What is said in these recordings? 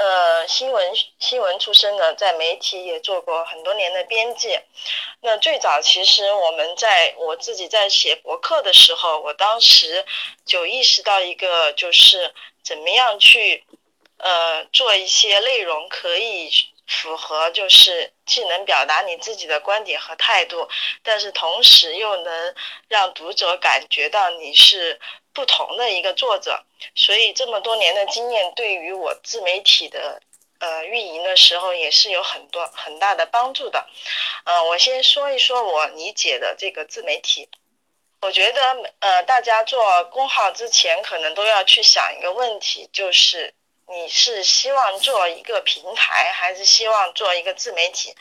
呃，新闻新闻出身的，在媒体也做过很多年的编辑。那最早其实我们在我自己在写博客的时候，我当时就意识到一个，就是怎么样去呃做一些内容可以符合，就是既能表达你自己的观点和态度，但是同时又能让读者感觉到你是。不同的一个作者，所以这么多年的经验对于我自媒体的呃运营的时候也是有很多很大的帮助的。呃，我先说一说我理解的这个自媒体。我觉得呃，大家做公号之前可能都要去想一个问题，就是你是希望做一个平台，还是希望做一个自媒体？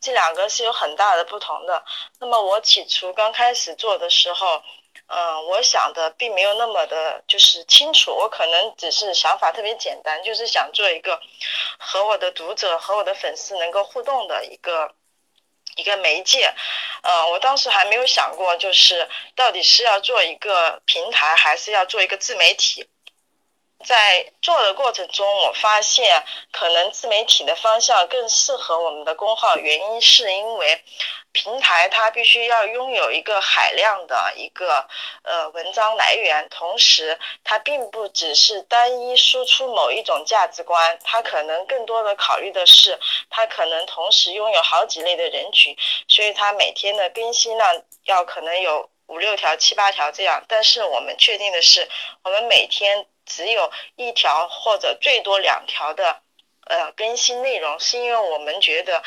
这两个是有很大的不同的。那么我起初刚开始做的时候。嗯，我想的并没有那么的，就是清楚。我可能只是想法特别简单，就是想做一个和我的读者和我的粉丝能够互动的一个一个媒介。呃，我当时还没有想过，就是到底是要做一个平台，还是要做一个自媒体。在做的过程中，我发现可能自媒体的方向更适合我们的公号，原因是因为平台它必须要拥有一个海量的一个呃文章来源，同时它并不只是单一输出某一种价值观，它可能更多的考虑的是它可能同时拥有好几类的人群，所以它每天的更新量要可能有五六条、七八条这样。但是我们确定的是，我们每天。只有一条或者最多两条的呃更新内容，是因为我们觉得，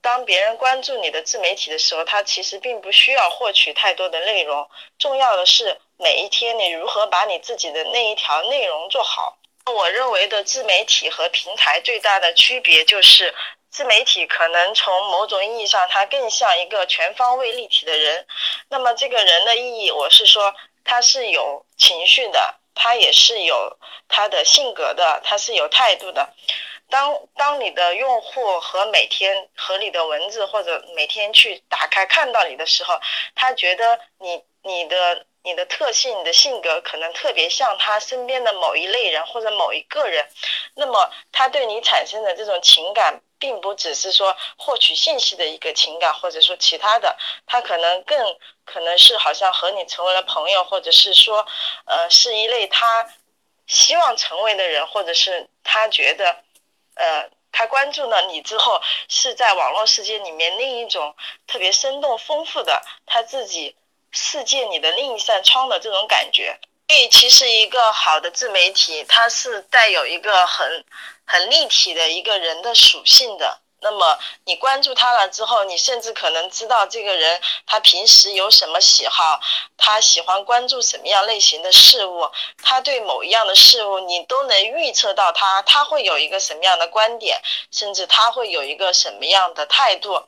当别人关注你的自媒体的时候，他其实并不需要获取太多的内容，重要的是每一天你如何把你自己的那一条内容做好。我认为的自媒体和平台最大的区别就是，自媒体可能从某种意义上它更像一个全方位立体的人，那么这个人的意义，我是说他是有情绪的。他也是有他的性格的，他是有态度的。当当你的用户和每天和你的文字或者每天去打开看到你的时候，他觉得你你的你的特性、你的性格可能特别像他身边的某一类人或者某一个人，那么他对你产生的这种情感。并不只是说获取信息的一个情感，或者说其他的，他可能更可能是好像和你成为了朋友，或者是说，呃，是一类他希望成为的人，或者是他觉得，呃，他关注了你之后，是在网络世界里面另一种特别生动丰富的他自己世界里的另一扇窗的这种感觉。所以，其实一个好的自媒体，它是带有一个很。很立体的一个人的属性的，那么你关注他了之后，你甚至可能知道这个人他平时有什么喜好，他喜欢关注什么样类型的事物，他对某一样的事物，你都能预测到他他会有一个什么样的观点，甚至他会有一个什么样的态度，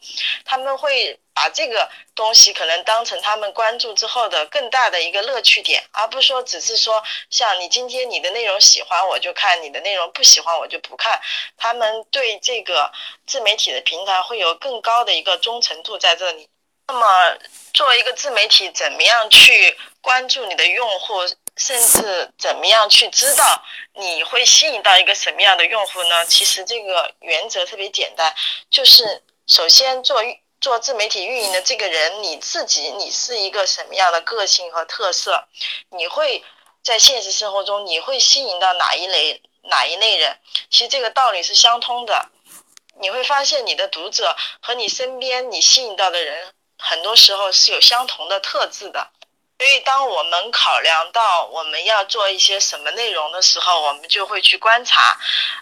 他们会。把这个东西可能当成他们关注之后的更大的一个乐趣点，而不是说只是说像你今天你的内容喜欢我就看，你的内容不喜欢我就不看。他们对这个自媒体的平台会有更高的一个忠诚度在这里。那么，作为一个自媒体，怎么样去关注你的用户，甚至怎么样去知道你会吸引到一个什么样的用户呢？其实这个原则特别简单，就是首先做。做自媒体运营的这个人，你自己你是一个什么样的个性和特色？你会在现实生活中你会吸引到哪一类哪一类人？其实这个道理是相通的。你会发现你的读者和你身边你吸引到的人，很多时候是有相同的特质的。所以当我们考量到我们要做一些什么内容的时候，我们就会去观察，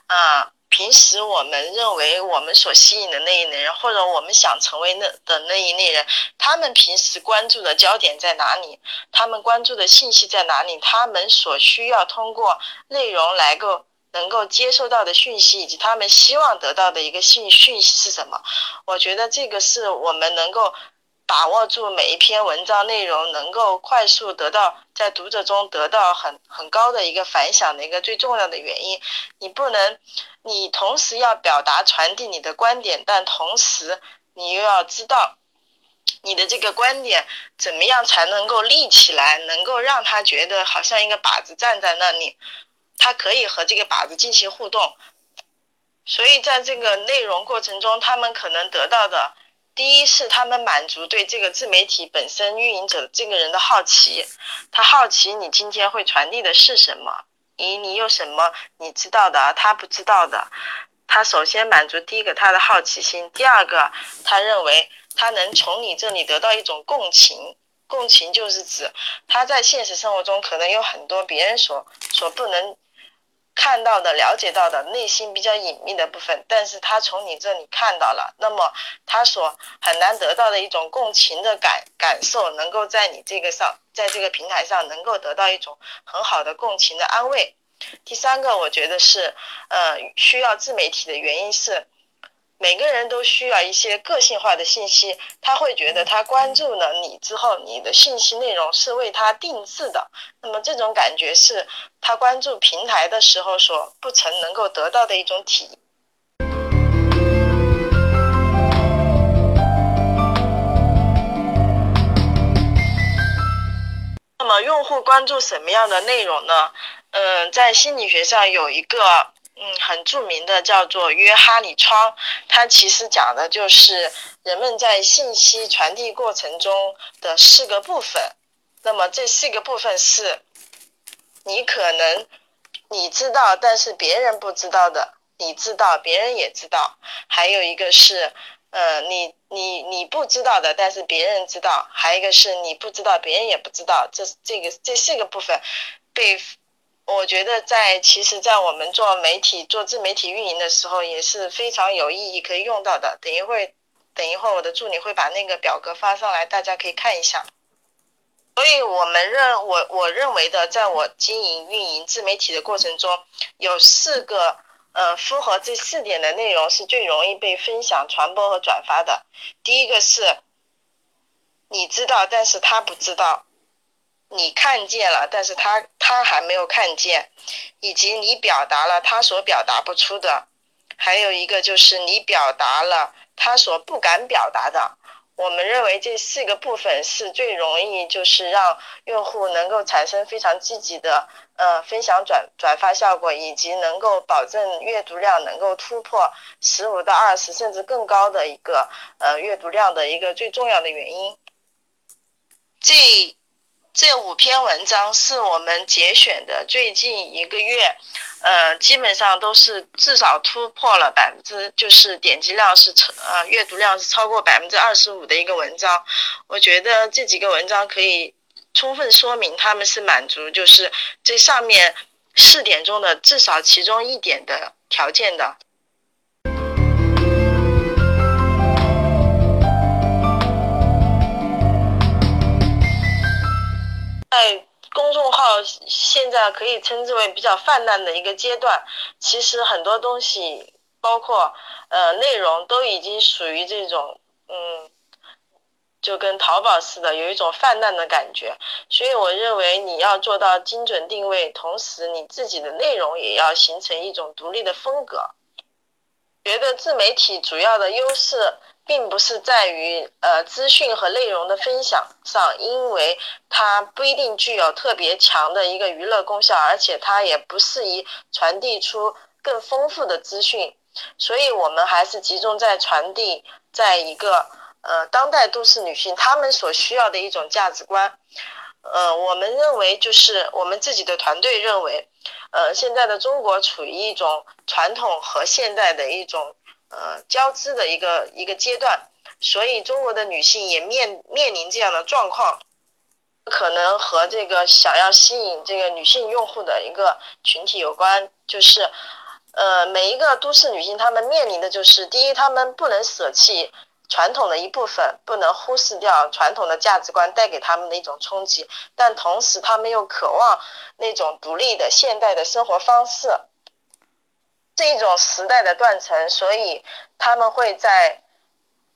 啊。平时我们认为我们所吸引的那一类人，或者我们想成为那的那一类人，他们平时关注的焦点在哪里？他们关注的信息在哪里？他们所需要通过内容来够能够接收到的讯息，以及他们希望得到的一个信讯息是什么？我觉得这个是我们能够把握住每一篇文章内容，能够快速得到在读者中得到很很高的一个反响的一个最重要的原因。你不能，你同时要表达传递你的观点，但同时你又要知道。你的这个观点怎么样才能够立起来，能够让他觉得好像一个靶子站在那里，他可以和这个靶子进行互动。所以在这个内容过程中，他们可能得到的，第一是他们满足对这个自媒体本身运营者这个人的好奇，他好奇你今天会传递的是什么，咦，你有什么你知道的，他不知道的，他首先满足第一个他的好奇心，第二个他认为。他能从你这里得到一种共情，共情就是指他在现实生活中可能有很多别人所所不能看到的、了解到的内心比较隐秘的部分，但是他从你这里看到了，那么他所很难得到的一种共情的感感受，能够在你这个上，在这个平台上能够得到一种很好的共情的安慰。第三个，我觉得是呃需要自媒体的原因是。每个人都需要一些个性化的信息，他会觉得他关注了你之后，你的信息内容是为他定制的。那么这种感觉是他关注平台的时候所不曾能够得到的一种体验。那么用户关注什么样的内容呢？嗯，在心理学上有一个。嗯，很著名的叫做约哈里窗，它其实讲的就是人们在信息传递过程中的四个部分。那么这四个部分是，你可能你知道，但是别人不知道的；你知道，别人也知道。还有一个是，呃，你你你不知道的，但是别人知道。还有一个是你不知道，别人也不知道。这这个这四个部分被。我觉得在其实，在我们做媒体、做自媒体运营的时候，也是非常有意义可以用到的。等一会，等一会儿我的助理会把那个表格发上来，大家可以看一下。所以我们认我我认为的，在我经营运营自媒体的过程中，有四个呃符合这四点的内容是最容易被分享、传播和转发的。第一个是，你知道，但是他不知道。你看见了，但是他他还没有看见，以及你表达了他所表达不出的，还有一个就是你表达了他所不敢表达的。我们认为这四个部分是最容易就是让用户能够产生非常积极的呃分享转转发效果，以及能够保证阅读量能够突破十五到二十甚至更高的一个呃阅读量的一个最重要的原因。这。这五篇文章是我们节选的，最近一个月，呃，基本上都是至少突破了百分之，就是点击量是超，呃，阅读量是超过百分之二十五的一个文章。我觉得这几个文章可以充分说明他们是满足，就是这上面四点中的至少其中一点的条件的。在公众号现在可以称之为比较泛滥的一个阶段，其实很多东西，包括呃内容，都已经属于这种嗯，就跟淘宝似的，有一种泛滥的感觉。所以我认为你要做到精准定位，同时你自己的内容也要形成一种独立的风格。觉得自媒体主要的优势。并不是在于呃资讯和内容的分享上，因为它不一定具有特别强的一个娱乐功效，而且它也不适宜传递出更丰富的资讯，所以我们还是集中在传递在一个呃当代都市女性她们所需要的一种价值观。呃，我们认为就是我们自己的团队认为，呃，现在的中国处于一种传统和现代的一种。呃，交织的一个一个阶段，所以中国的女性也面面临这样的状况，可能和这个想要吸引这个女性用户的一个群体有关，就是，呃，每一个都市女性她们面临的就是，第一，她们不能舍弃传统的一部分，不能忽视掉传统的价值观带给她们的一种冲击，但同时她们又渴望那种独立的现代的生活方式。是一种时代的断层，所以他们会在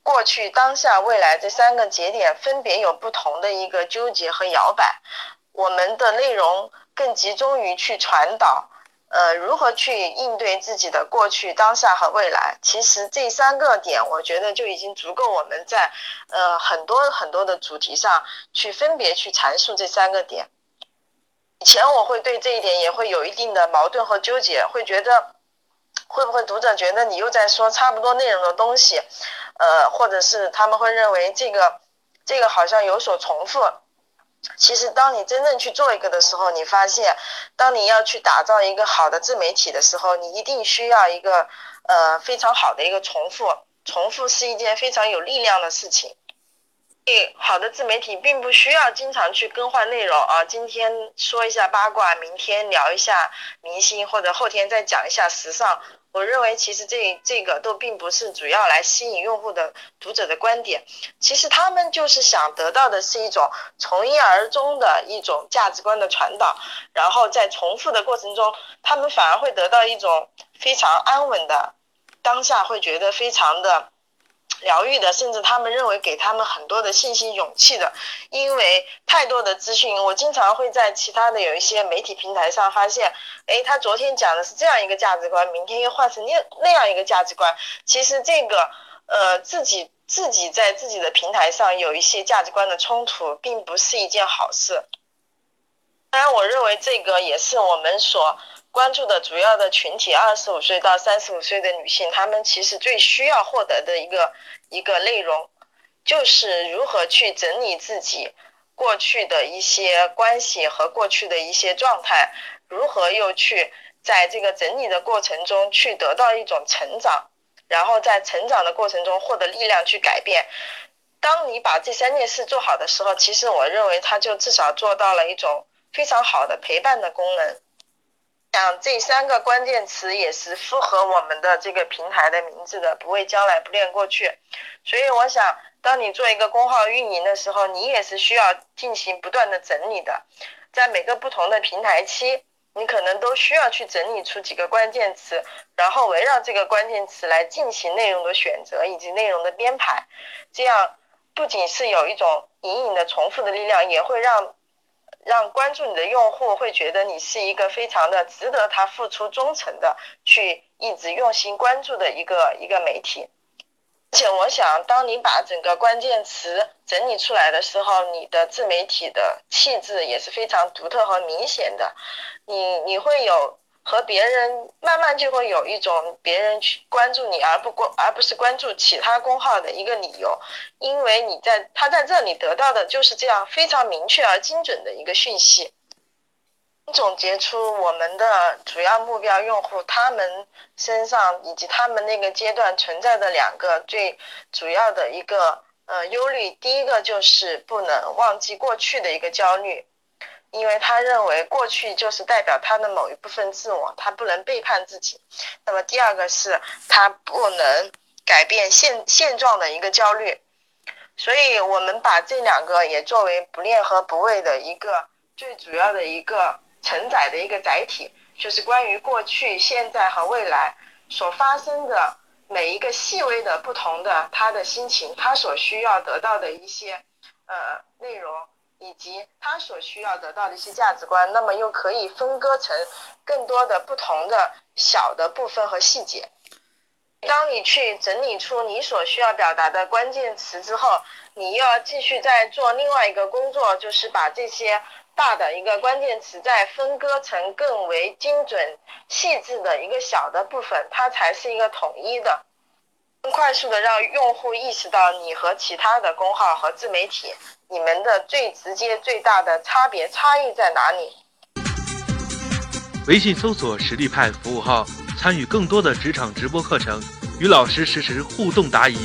过去、当下、未来这三个节点分别有不同的一个纠结和摇摆。我们的内容更集中于去传导，呃，如何去应对自己的过去、当下和未来。其实这三个点，我觉得就已经足够我们在呃很多很多的主题上去分别去阐述这三个点。以前我会对这一点也会有一定的矛盾和纠结，会觉得会不会读者觉得你又在说差不多内容的东西，呃，或者是他们会认为这个这个好像有所重复。其实，当你真正去做一个的时候，你发现，当你要去打造一个好的自媒体的时候，你一定需要一个呃非常好的一个重复。重复是一件非常有力量的事情。好的自媒体并不需要经常去更换内容啊，今天说一下八卦，明天聊一下明星，或者后天再讲一下时尚。我认为其实这这个都并不是主要来吸引用户的读者的观点，其实他们就是想得到的是一种从一而终的一种价值观的传导，然后在重复的过程中，他们反而会得到一种非常安稳的当下，会觉得非常的。疗愈的，甚至他们认为给他们很多的信心、勇气的，因为太多的资讯，我经常会在其他的有一些媒体平台上发现，哎，他昨天讲的是这样一个价值观，明天又换成那那样一个价值观。其实这个，呃，自己自己在自己的平台上有一些价值观的冲突，并不是一件好事。当然，我认为这个也是我们所。关注的主要的群体，二十五岁到三十五岁的女性，她们其实最需要获得的一个一个内容，就是如何去整理自己过去的一些关系和过去的一些状态，如何又去在这个整理的过程中去得到一种成长，然后在成长的过程中获得力量去改变。当你把这三件事做好的时候，其实我认为它就至少做到了一种非常好的陪伴的功能。讲这三个关键词也是符合我们的这个平台的名字的，不为将来，不恋过去。所以我想，当你做一个公号运营的时候，你也是需要进行不断的整理的。在每个不同的平台期，你可能都需要去整理出几个关键词，然后围绕这个关键词来进行内容的选择以及内容的编排。这样不仅是有一种隐隐的重复的力量，也会让。让关注你的用户会觉得你是一个非常的值得他付出忠诚的，去一直用心关注的一个一个媒体。而且我想，当你把整个关键词整理出来的时候，你的自媒体的气质也是非常独特和明显的。你你会有。和别人慢慢就会有一种别人去关注你而不关而不是关注其他公号的一个理由，因为你在他在这里得到的就是这样非常明确而精准的一个讯息。总结出我们的主要目标用户他们身上以及他们那个阶段存在的两个最主要的一个呃忧虑，第一个就是不能忘记过去的一个焦虑。因为他认为过去就是代表他的某一部分自我，他不能背叛自己。那么第二个是他不能改变现现状的一个焦虑。所以我们把这两个也作为不恋和不畏的一个最主要的一个承载的一个载体，就是关于过去、现在和未来所发生的每一个细微的不同的他的心情，他所需要得到的一些呃内容。以及他所需要得到的一些价值观，那么又可以分割成更多的不同的小的部分和细节。当你去整理出你所需要表达的关键词之后，你又要继续再做另外一个工作，就是把这些大的一个关键词再分割成更为精准、细致的一个小的部分，它才是一个统一的。快速的让用户意识到你和其他的公号和自媒体，你们的最直接、最大的差别差异在哪里？微信搜索“实力派”服务号，参与更多的职场直播课程，与老师实时互动答疑。